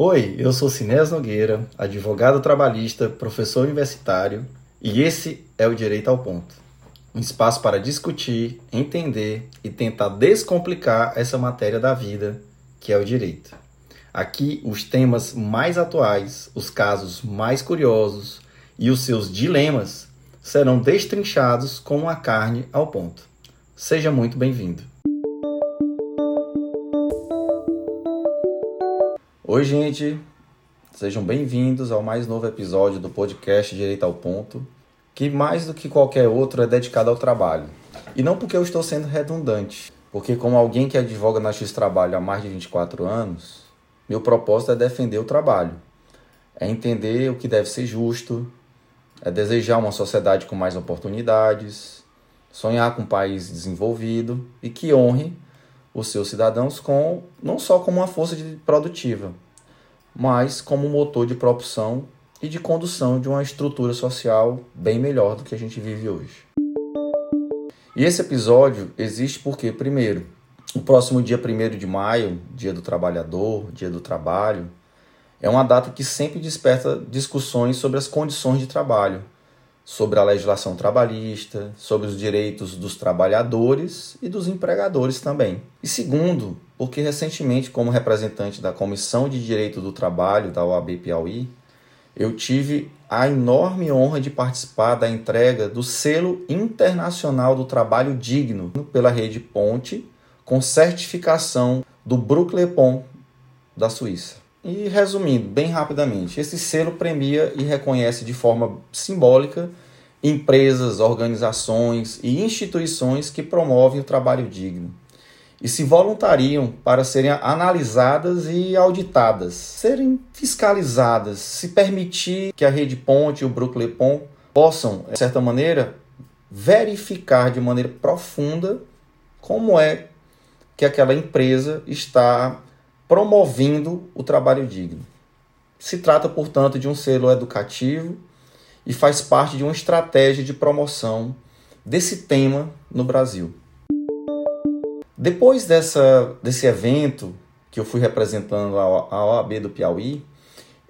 Oi, eu sou Sinés Nogueira, advogado trabalhista, professor universitário, e esse é o Direito ao Ponto. Um espaço para discutir, entender e tentar descomplicar essa matéria da vida, que é o direito. Aqui, os temas mais atuais, os casos mais curiosos e os seus dilemas serão destrinchados com a carne ao ponto. Seja muito bem-vindo. Oi, gente. Sejam bem-vindos ao mais novo episódio do podcast Direito ao Ponto, que mais do que qualquer outro é dedicado ao trabalho. E não porque eu estou sendo redundante, porque como alguém que advoga na X Trabalho há mais de 24 anos, meu propósito é defender o trabalho. É entender o que deve ser justo, é desejar uma sociedade com mais oportunidades, sonhar com um país desenvolvido e que honre os seus cidadãos com não só como uma força de produtiva, mas como um motor de propulsão e de condução de uma estrutura social bem melhor do que a gente vive hoje. E esse episódio existe porque, primeiro, o próximo dia 1 de maio, Dia do Trabalhador, Dia do Trabalho, é uma data que sempre desperta discussões sobre as condições de trabalho sobre a legislação trabalhista, sobre os direitos dos trabalhadores e dos empregadores também. E segundo, porque recentemente, como representante da Comissão de Direito do Trabalho da OAB Piauí, eu tive a enorme honra de participar da entrega do selo internacional do trabalho digno pela rede Ponte, com certificação do Brucklepon da Suíça. E resumindo, bem rapidamente, esse selo premia e reconhece de forma simbólica empresas, organizações e instituições que promovem o trabalho digno e se voluntariam para serem analisadas e auditadas, serem fiscalizadas, se permitir que a Rede Ponte e o Brooklyn Pon possam, de certa maneira, verificar de maneira profunda como é que aquela empresa está promovendo o trabalho digno. Se trata, portanto, de um selo educativo e faz parte de uma estratégia de promoção desse tema no Brasil. Depois dessa, desse evento que eu fui representando a OAB do Piauí,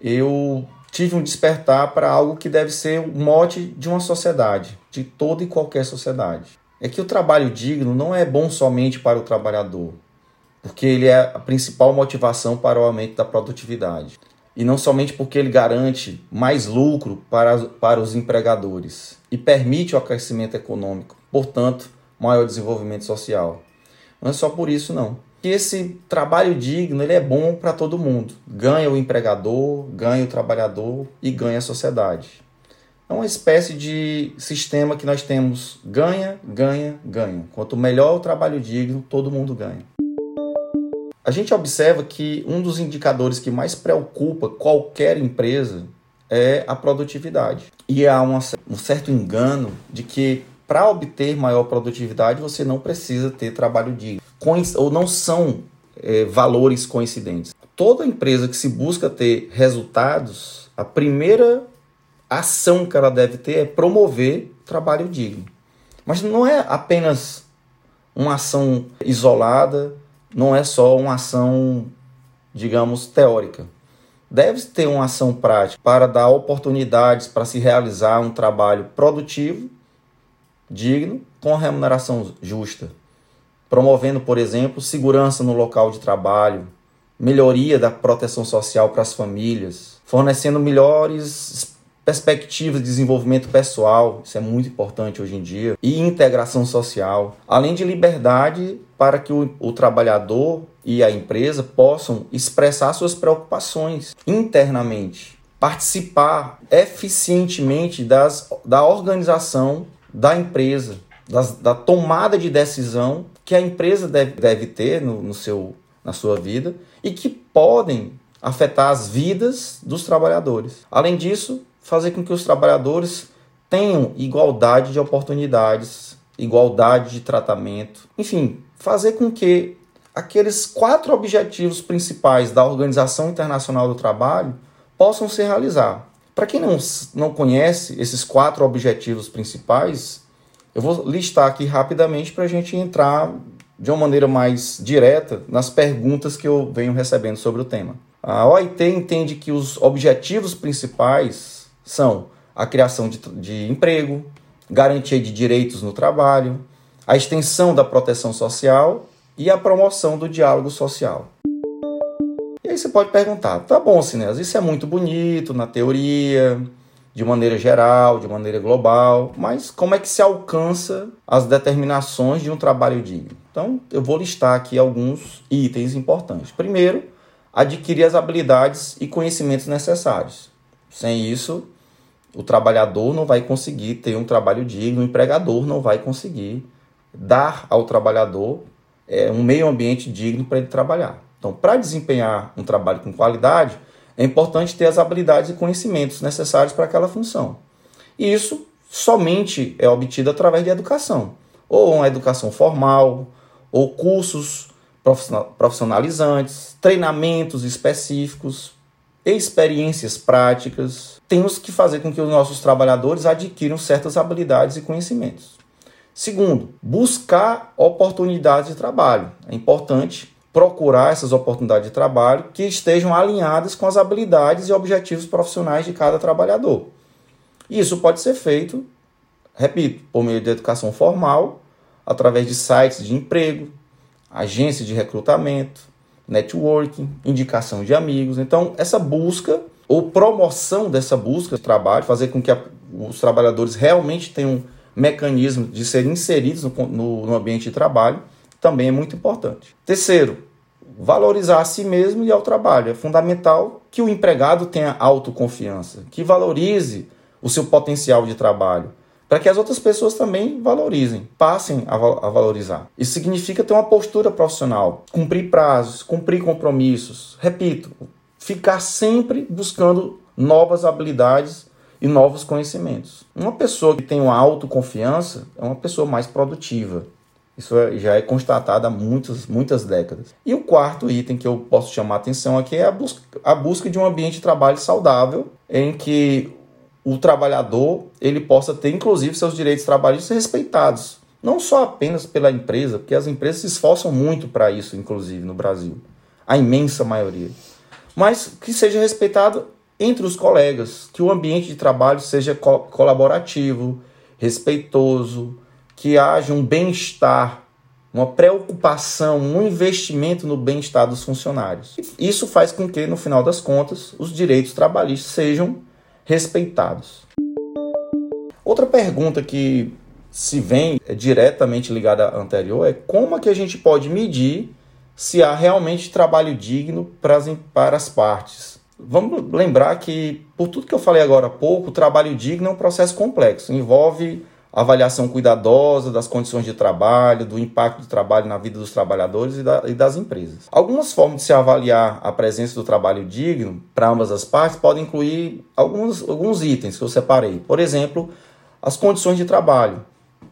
eu tive um despertar para algo que deve ser o mote de uma sociedade, de toda e qualquer sociedade. É que o trabalho digno não é bom somente para o trabalhador, porque ele é a principal motivação para o aumento da produtividade. E não somente porque ele garante mais lucro para, para os empregadores e permite o aquecimento econômico, portanto, maior desenvolvimento social. Não é só por isso, não. E esse trabalho digno ele é bom para todo mundo. Ganha o empregador, ganha o trabalhador e ganha a sociedade. É uma espécie de sistema que nós temos ganha, ganha, ganha. Quanto melhor o trabalho digno, todo mundo ganha. A gente observa que um dos indicadores que mais preocupa qualquer empresa é a produtividade. E há uma, um certo engano de que para obter maior produtividade você não precisa ter trabalho digno. Ou não são é, valores coincidentes. Toda empresa que se busca ter resultados, a primeira ação que ela deve ter é promover trabalho digno. Mas não é apenas uma ação isolada, não é só uma ação, digamos, teórica. Deve ter uma ação prática para dar oportunidades para se realizar um trabalho produtivo digno, com remuneração justa, promovendo, por exemplo, segurança no local de trabalho, melhoria da proteção social para as famílias, fornecendo melhores perspectivas de desenvolvimento pessoal, isso é muito importante hoje em dia, e integração social, além de liberdade para que o, o trabalhador e a empresa possam expressar suas preocupações internamente, participar eficientemente das, da organização da empresa, das, da tomada de decisão que a empresa deve, deve ter no, no seu, na sua vida e que podem afetar as vidas dos trabalhadores. Além disso, fazer com que os trabalhadores tenham igualdade de oportunidades, igualdade de tratamento, enfim, fazer com que aqueles quatro objetivos principais da Organização Internacional do Trabalho possam se realizar. Para quem não, não conhece esses quatro objetivos principais, eu vou listar aqui rapidamente para a gente entrar de uma maneira mais direta nas perguntas que eu venho recebendo sobre o tema. A OIT entende que os objetivos principais são a criação de, de emprego, garantia de direitos no trabalho, a extensão da proteção social e a promoção do diálogo social. E aí você pode perguntar, tá bom, Sinés, isso é muito bonito na teoria, de maneira geral, de maneira global, mas como é que se alcança as determinações de um trabalho digno? Então, eu vou listar aqui alguns itens importantes. Primeiro, adquirir as habilidades e conhecimentos necessários. Sem isso, o trabalhador não vai conseguir ter um trabalho digno, o empregador não vai conseguir dar ao trabalhador é, um meio ambiente digno para ele trabalhar. Então, para desempenhar um trabalho com qualidade, é importante ter as habilidades e conhecimentos necessários para aquela função. E isso somente é obtido através de educação, ou uma educação formal, ou cursos profissionalizantes, treinamentos específicos, experiências práticas. Temos que fazer com que os nossos trabalhadores adquiram certas habilidades e conhecimentos. Segundo, buscar oportunidades de trabalho. É importante procurar essas oportunidades de trabalho que estejam alinhadas com as habilidades e objetivos profissionais de cada trabalhador. Isso pode ser feito, repito, por meio de educação formal, através de sites de emprego, agências de recrutamento, networking, indicação de amigos. Então, essa busca ou promoção dessa busca de trabalho, fazer com que a, os trabalhadores realmente tenham mecanismo de serem inseridos no, no, no ambiente de trabalho, também é muito importante. Terceiro, valorizar a si mesmo e ao trabalho. É fundamental que o empregado tenha autoconfiança, que valorize o seu potencial de trabalho, para que as outras pessoas também valorizem, passem a, a, valorizar. Isso significa ter uma postura profissional, cumprir prazos, cumprir compromissos. Repito, ficar sempre buscando novas habilidades e novos conhecimentos. Uma pessoa que tem uma autoconfiança é uma pessoa mais produtiva. Isso é, já é constatado há muitas, muitas décadas. E o quarto item que eu posso chamar a atenção aqui é a busca, a busca de um ambiente de trabalho saudável, em que o trabalhador ele possa ter, inclusive, seus direitos trabalhistas respeitados. Não só apenas pela empresa, porque as empresas se esforçam muito para isso, inclusive, no Brasil. A imensa maioria. Mas que seja respeitado entre os colegas, que o ambiente de trabalho seja co colaborativo, respeitoso, que haja um bem-estar, uma preocupação, um investimento no bem-estar dos funcionários. Isso faz com que, no final das contas, os direitos trabalhistas sejam respeitados. Outra pergunta que se vem é diretamente ligada à anterior é como é que a gente pode medir se há realmente trabalho digno para as, para as partes. Vamos lembrar que, por tudo que eu falei agora há pouco, o trabalho digno é um processo complexo, envolve avaliação cuidadosa das condições de trabalho, do impacto do trabalho na vida dos trabalhadores e, da, e das empresas. Algumas formas de se avaliar a presença do trabalho digno para ambas as partes podem incluir alguns, alguns itens que eu separei. Por exemplo, as condições de trabalho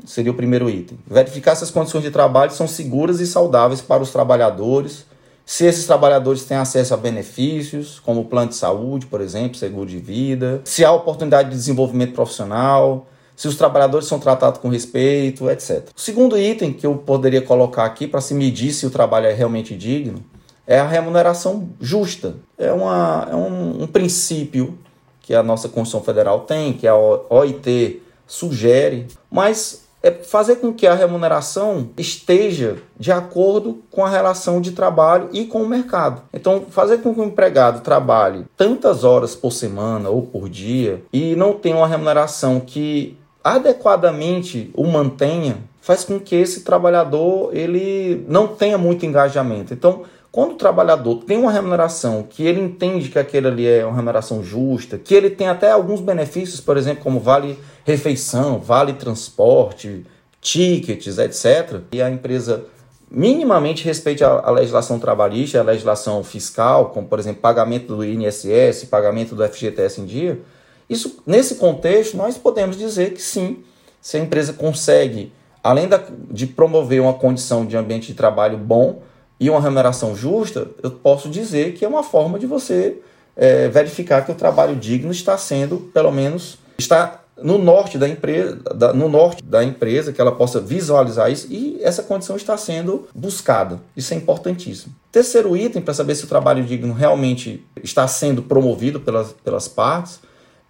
seria o primeiro item. Verificar se as condições de trabalho são seguras e saudáveis para os trabalhadores, se esses trabalhadores têm acesso a benefícios, como plano de saúde, por exemplo, seguro de vida, se há oportunidade de desenvolvimento profissional, se os trabalhadores são tratados com respeito, etc. O segundo item que eu poderia colocar aqui para se medir se o trabalho é realmente digno é a remuneração justa. É, uma, é um, um princípio que a nossa Constituição Federal tem, que a OIT sugere, mas é fazer com que a remuneração esteja de acordo com a relação de trabalho e com o mercado. Então, fazer com que o empregado trabalhe tantas horas por semana ou por dia e não tenha uma remuneração que adequadamente o mantenha, faz com que esse trabalhador ele não tenha muito engajamento. Então, quando o trabalhador tem uma remuneração que ele entende que aquele ali é uma remuneração justa, que ele tem até alguns benefícios, por exemplo, como vale refeição, vale transporte, tickets, etc., e a empresa minimamente respeite a, a legislação trabalhista, a legislação fiscal, como por exemplo pagamento do INSS, pagamento do FGTS em dia, isso, nesse contexto, nós podemos dizer que sim, se a empresa consegue, além da, de promover uma condição de ambiente de trabalho bom e uma remuneração justa, eu posso dizer que é uma forma de você é, verificar que o trabalho digno está sendo, pelo menos, está no norte da empresa, da, no norte da empresa, que ela possa visualizar isso e essa condição está sendo buscada. Isso é importantíssimo. Terceiro item para saber se o trabalho digno realmente está sendo promovido pelas, pelas partes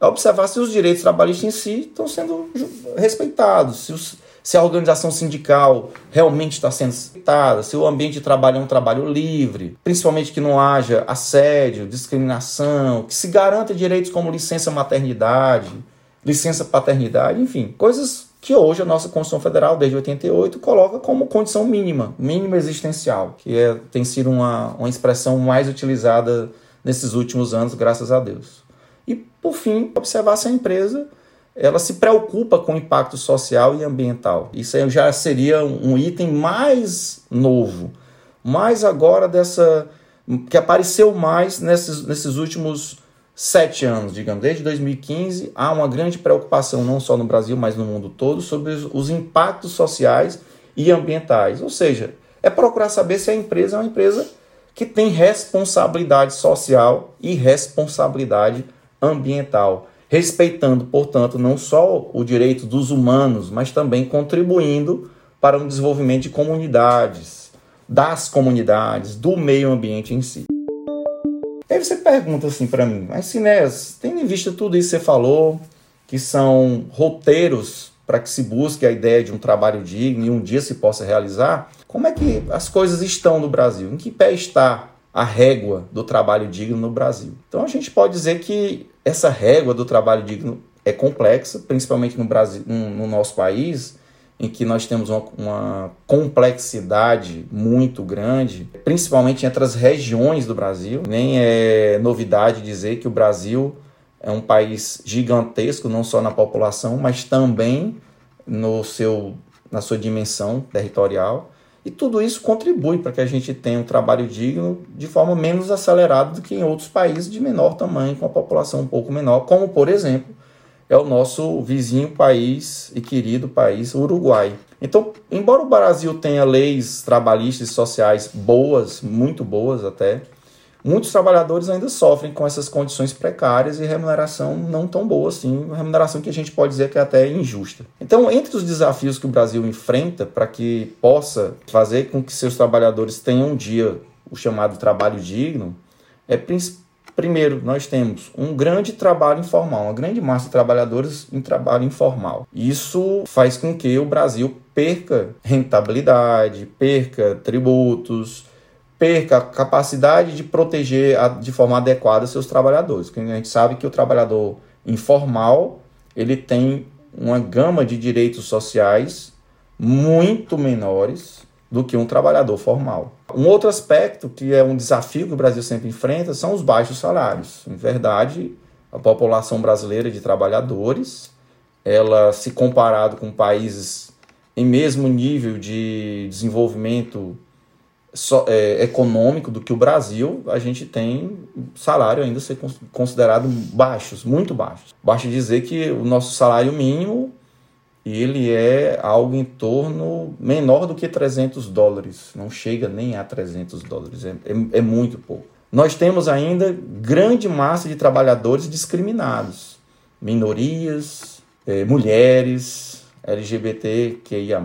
é observar se os direitos trabalhistas em si estão sendo respeitados, se, os, se a organização sindical realmente está sendo respeitada, se o ambiente de trabalho é um trabalho livre, principalmente que não haja assédio, discriminação, que se garanta direitos como licença maternidade, licença paternidade, enfim, coisas que hoje a nossa Constituição Federal, desde 88, coloca como condição mínima, mínima existencial, que é, tem sido uma, uma expressão mais utilizada nesses últimos anos, graças a Deus. Por fim, observar se a empresa ela se preocupa com o impacto social e ambiental. Isso já seria um item mais novo, mais agora dessa que apareceu mais nesses, nesses últimos sete anos, digamos, desde 2015, há uma grande preocupação, não só no Brasil, mas no mundo todo, sobre os impactos sociais e ambientais. Ou seja, é procurar saber se a empresa é uma empresa que tem responsabilidade social e responsabilidade ambiental, respeitando, portanto, não só o direito dos humanos, mas também contribuindo para o desenvolvimento de comunidades, das comunidades, do meio ambiente em si. Aí você pergunta assim para mim, mas Sinés, tendo em vista tudo isso que você falou, que são roteiros para que se busque a ideia de um trabalho digno e um dia se possa realizar, como é que as coisas estão no Brasil? Em que pé está a régua do trabalho digno no Brasil? Então a gente pode dizer que essa régua do trabalho digno é complexa, principalmente no Brasil, no, no nosso país, em que nós temos uma, uma, complexidade muito grande, principalmente entre as regiões do Brasil. Nem é novidade dizer que o Brasil é um país gigantesco, não só na população, mas também no seu, na sua dimensão territorial. E tudo isso contribui para que a gente tenha um trabalho digno de forma menos acelerada do que em outros países de menor tamanho, com a população um pouco menor, como, por exemplo, é o nosso vizinho país e querido país, Uruguai. Então, embora o Brasil tenha leis trabalhistas e sociais boas, muito boas até, muitos trabalhadores ainda sofrem com essas condições precárias e remuneração não tão boa assim, remuneração que a gente pode dizer que é até injusta. Então, entre os desafios que o Brasil enfrenta para que possa fazer com que seus trabalhadores tenham um dia o chamado trabalho digno, é Primeiro, nós temos um grande trabalho informal, uma grande massa de trabalhadores em trabalho informal. Isso faz com que o Brasil perca rentabilidade, perca tributos, perca a capacidade de proteger de forma adequada seus trabalhadores. Porque a gente sabe que o trabalhador informal ele tem uma gama de direitos sociais muito menores do que um trabalhador formal. Um outro aspecto que é um desafio que o Brasil sempre enfrenta são os baixos salários. Em verdade, a população brasileira de trabalhadores, ela se comparado com países em mesmo nível de desenvolvimento é, econômico do que o Brasil, a gente tem salário ainda ser considerado baixos, muito baixos. Basta dizer que o nosso salário mínimo ele é algo em torno menor do que 300 dólares, não chega nem a 300 dólares, é, é, é muito pouco. Nós temos ainda grande massa de trabalhadores discriminados, minorias, é, mulheres, LGBTQIA+,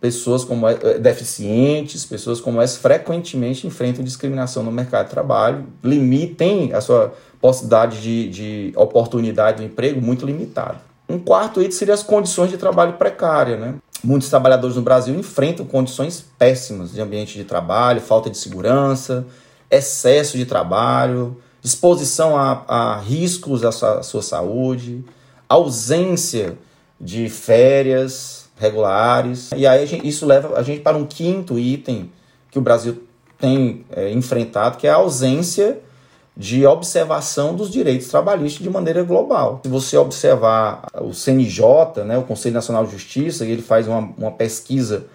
pessoas como é, deficientes, pessoas como essa frequentemente enfrentam discriminação no mercado de trabalho, limitem a sua possibilidade de, de oportunidade de emprego muito limitada. Um quarto item seria as condições de trabalho precária, né? Muitos trabalhadores no Brasil enfrentam condições péssimas de ambiente de trabalho, falta de segurança, excesso de trabalho, exposição a, a riscos à sua, à sua saúde, ausência de férias regulares. E aí gente, isso leva a gente para um quinto item que o Brasil tem é, enfrentado, que é a ausência de observação dos direitos trabalhistas de maneira global. Se você observar o CNJ, né, o Conselho Nacional de Justiça, ele faz uma, uma pesquisa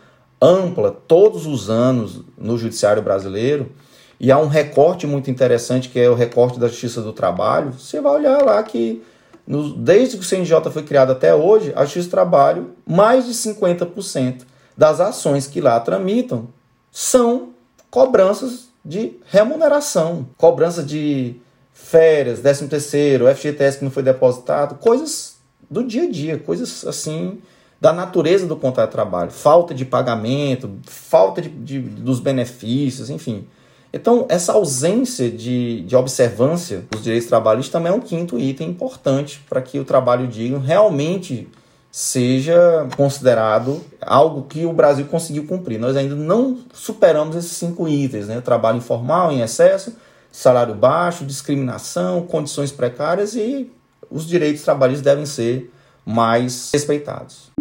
ampla todos os anos no judiciário brasileiro, e há um recorte muito interessante que é o recorte da Justiça do Trabalho. Você vai olhar lá que no, desde que o CNJ foi criado até hoje, a Justiça do Trabalho, mais de 50% das ações que lá tramitam são cobranças de remuneração, cobrança de férias, 13 terceiro, FGTS que não foi depositado, coisas do dia a dia, coisas assim da natureza do contrato de trabalho, falta de pagamento, falta de, de dos benefícios, enfim. Então, essa ausência de, de observância dos direitos trabalhistas também é um quinto item importante para que o trabalho digno realmente seja considerado algo que o Brasil conseguiu cumprir. Nós ainda não superamos esses cinco itens, né? Trabalho informal em excesso, salário baixo, discriminação, condições precárias e os direitos trabalhistas devem ser mais respeitados.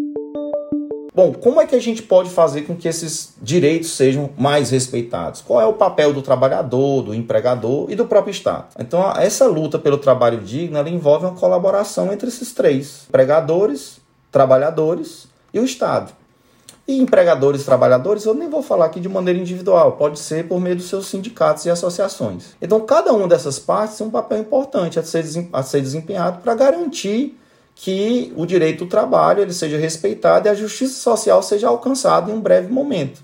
Bom, como é que a gente pode fazer com que esses direitos sejam mais respeitados? Qual é o papel do trabalhador, do empregador e do próprio Estado? Então, essa luta pelo trabalho digno envolve uma colaboração entre esses três: empregadores, trabalhadores e o Estado. E empregadores e trabalhadores, eu nem vou falar aqui de maneira individual, pode ser por meio dos seus sindicatos e associações. Então, cada uma dessas partes tem um papel importante a ser desempenhado para garantir que o direito do trabalho ele seja respeitado e a justiça social seja alcançada em um breve momento.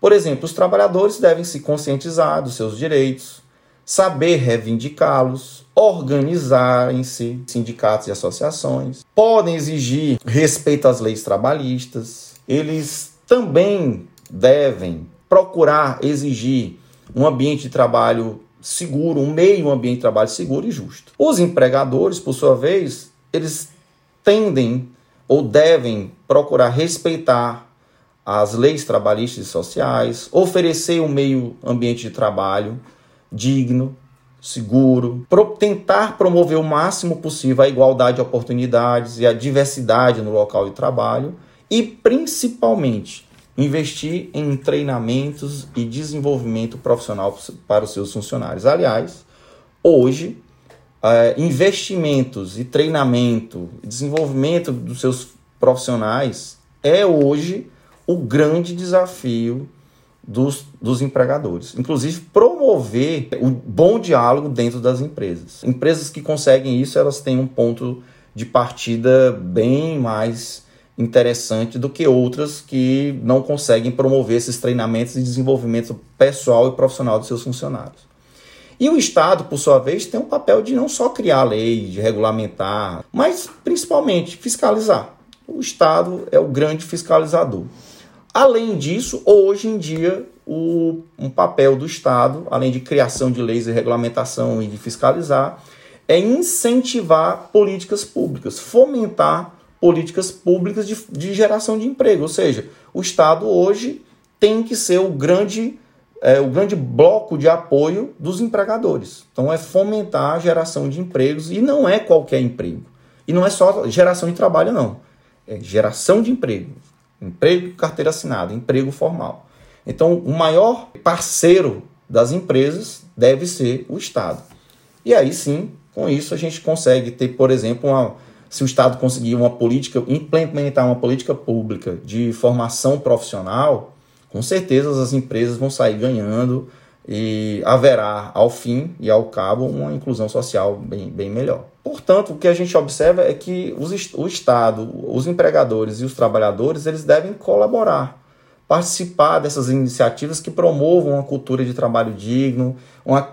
Por exemplo, os trabalhadores devem se conscientizar dos seus direitos, saber reivindicá-los, organizarem-se, sindicatos e associações, podem exigir respeito às leis trabalhistas, eles também devem procurar exigir um ambiente de trabalho seguro, um meio ambiente de trabalho seguro e justo. Os empregadores, por sua vez, eles tendem ou devem procurar respeitar as leis trabalhistas e sociais, oferecer um meio ambiente de trabalho digno, seguro, pro, tentar promover o máximo possível a igualdade de oportunidades e a diversidade no local de trabalho e principalmente investir em treinamentos e desenvolvimento profissional para os seus funcionários. Aliás, hoje é, investimentos e treinamento, desenvolvimento dos seus profissionais é hoje o grande desafio dos, dos empregadores. Inclusive, promover o bom diálogo dentro das empresas. Empresas que conseguem isso, elas têm um ponto de partida bem mais interessante do que outras que não conseguem promover esses treinamentos e desenvolvimento pessoal e profissional dos seus funcionários. E o Estado, por sua vez, tem um papel de não só criar lei, de regulamentar, mas principalmente fiscalizar. O Estado é o grande fiscalizador. Além disso, hoje em dia, o, um papel do Estado, além de criação de leis e regulamentação e de fiscalizar, é incentivar políticas públicas, fomentar políticas públicas de, de geração de emprego. Ou seja, o Estado hoje tem que ser o grande é, o grande bloco de apoio dos empregadores. Então é fomentar a geração de empregos e não é qualquer emprego. E não é só geração de trabalho, não. É geração de emprego. Emprego, carteira assinada, emprego formal. Então o maior parceiro das empresas deve ser o Estado. E aí sim, com isso a gente consegue ter, por exemplo, uma, se o Estado conseguir uma política, implementar uma política pública de formação profissional, com certeza as empresas vão sair ganhando e haverá, ao fim e ao cabo, uma inclusão social bem, bem melhor. Portanto, o que a gente observa é que os, o Estado, os empregadores e os trabalhadores, eles devem colaborar, participar dessas iniciativas que promovam uma cultura de trabalho digno, uma,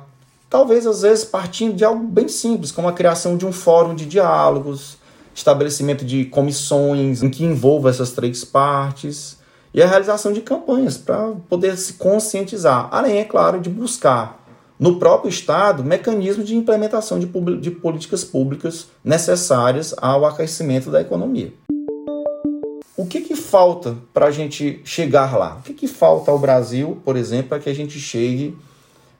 talvez às vezes partindo de algo bem simples, como a criação de um fórum de diálogos, estabelecimento de comissões em que envolva essas três partes, e a realização de campanhas para poder se conscientizar, além, é claro, de buscar no próprio Estado mecanismos de implementação de, de políticas públicas necessárias ao aquecimento da economia. O que, que falta para a gente chegar lá? O que, que falta ao Brasil, por exemplo, para que a gente chegue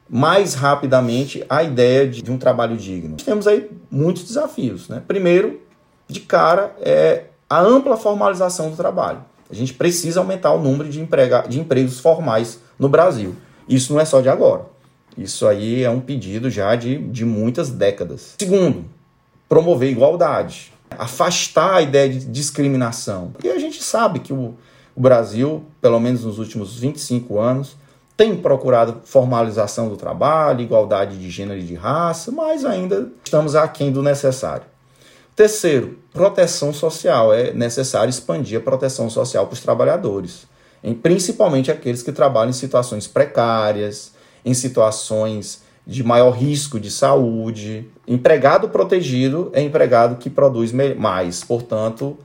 mais rapidamente à ideia de, de um trabalho digno? Temos aí muitos desafios. Né? Primeiro, de cara, é a ampla formalização do trabalho. A gente precisa aumentar o número de, emprega, de empregos formais no Brasil. Isso não é só de agora. Isso aí é um pedido já de, de muitas décadas. Segundo, promover igualdade. Afastar a ideia de discriminação. Porque a gente sabe que o, o Brasil, pelo menos nos últimos 25 anos, tem procurado formalização do trabalho, igualdade de gênero e de raça, mas ainda estamos aquém do necessário. Terceiro, proteção social. É necessário expandir a proteção social para os trabalhadores, principalmente aqueles que trabalham em situações precárias, em situações de maior risco de saúde. Empregado protegido é empregado que produz mais, portanto,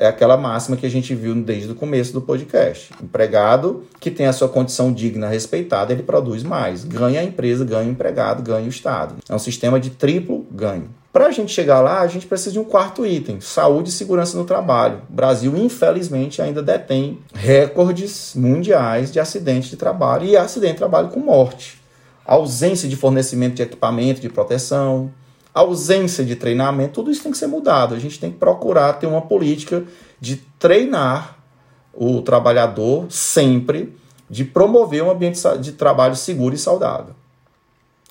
é aquela máxima que a gente viu desde o começo do podcast. Empregado que tem a sua condição digna respeitada, ele produz mais. Ganha a empresa, ganha o empregado, ganha o Estado. É um sistema de triplo ganho. Para a gente chegar lá, a gente precisa de um quarto item: saúde e segurança no trabalho. O Brasil, infelizmente, ainda detém recordes mundiais de acidentes de trabalho e acidente de trabalho com morte. Ausência de fornecimento de equipamento de proteção, ausência de treinamento, tudo isso tem que ser mudado. A gente tem que procurar ter uma política de treinar o trabalhador sempre, de promover um ambiente de trabalho seguro e saudável.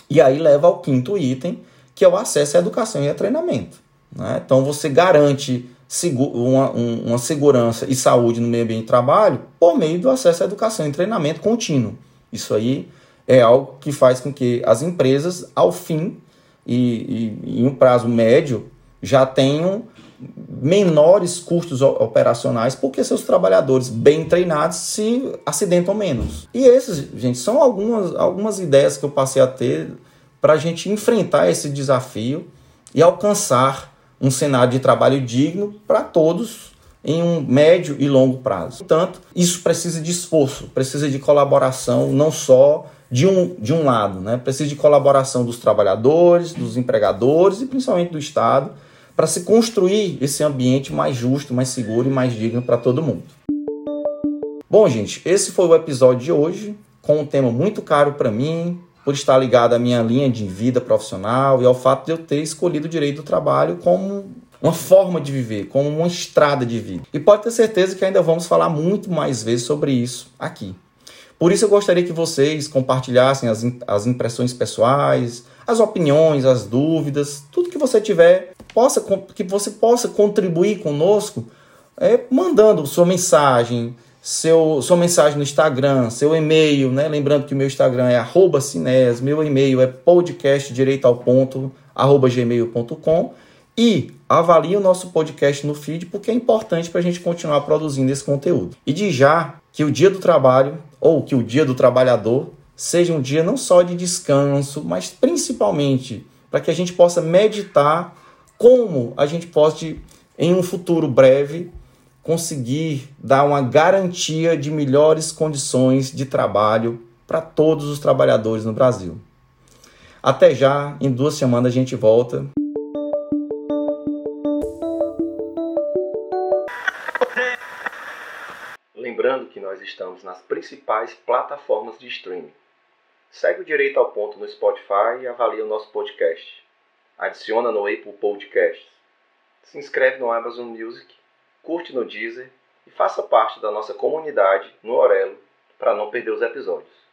E aí leva ao quinto item, que é o acesso à educação e a treinamento. Né? Então você garante uma, uma segurança e saúde no meio ambiente de trabalho por meio do acesso à educação e treinamento contínuo. Isso aí é algo que faz com que as empresas, ao fim e, e em um prazo médio, já tenham menores custos operacionais porque seus trabalhadores bem treinados se acidentam menos. E esses, gente, são algumas, algumas ideias que eu passei a ter para a gente enfrentar esse desafio e alcançar um cenário de trabalho digno para todos em um médio e longo prazo. Portanto, isso precisa de esforço, precisa de colaboração, não só de um, de um lado, né? precisa de colaboração dos trabalhadores, dos empregadores e principalmente do Estado para se construir esse ambiente mais justo, mais seguro e mais digno para todo mundo. Bom, gente, esse foi o episódio de hoje com um tema muito caro para mim, por estar ligado à minha linha de vida profissional e ao fato de eu ter escolhido o direito do trabalho como uma forma de viver, como uma estrada de vida. E pode ter certeza que ainda vamos falar muito mais vezes sobre isso aqui. Por isso eu gostaria que vocês compartilhassem as, as impressões pessoais, as opiniões, as dúvidas, tudo que você tiver, possa, que você possa contribuir conosco, é, mandando sua mensagem, seu, sua mensagem no Instagram, seu e-mail, né? Lembrando que o meu Instagram é arroba cinés, meu e-mail é podcast direito ao ponto, arroba gmail.com e avalie o nosso podcast no feed porque é importante para a gente continuar produzindo esse conteúdo. E de já que o dia do trabalho ou que o dia do trabalhador seja um dia não só de descanso, mas principalmente para que a gente possa meditar como a gente pode, em um futuro breve, conseguir dar uma garantia de melhores condições de trabalho para todos os trabalhadores no Brasil. Até já, em duas semanas a gente volta. Lembrando que nós estamos nas principais plataformas de streaming. Segue o Direito ao Ponto no Spotify e avalie o nosso podcast. Adiciona no Apple Podcasts. Se inscreve no Amazon Music curte no Deezer e faça parte da nossa comunidade no Orelo para não perder os episódios.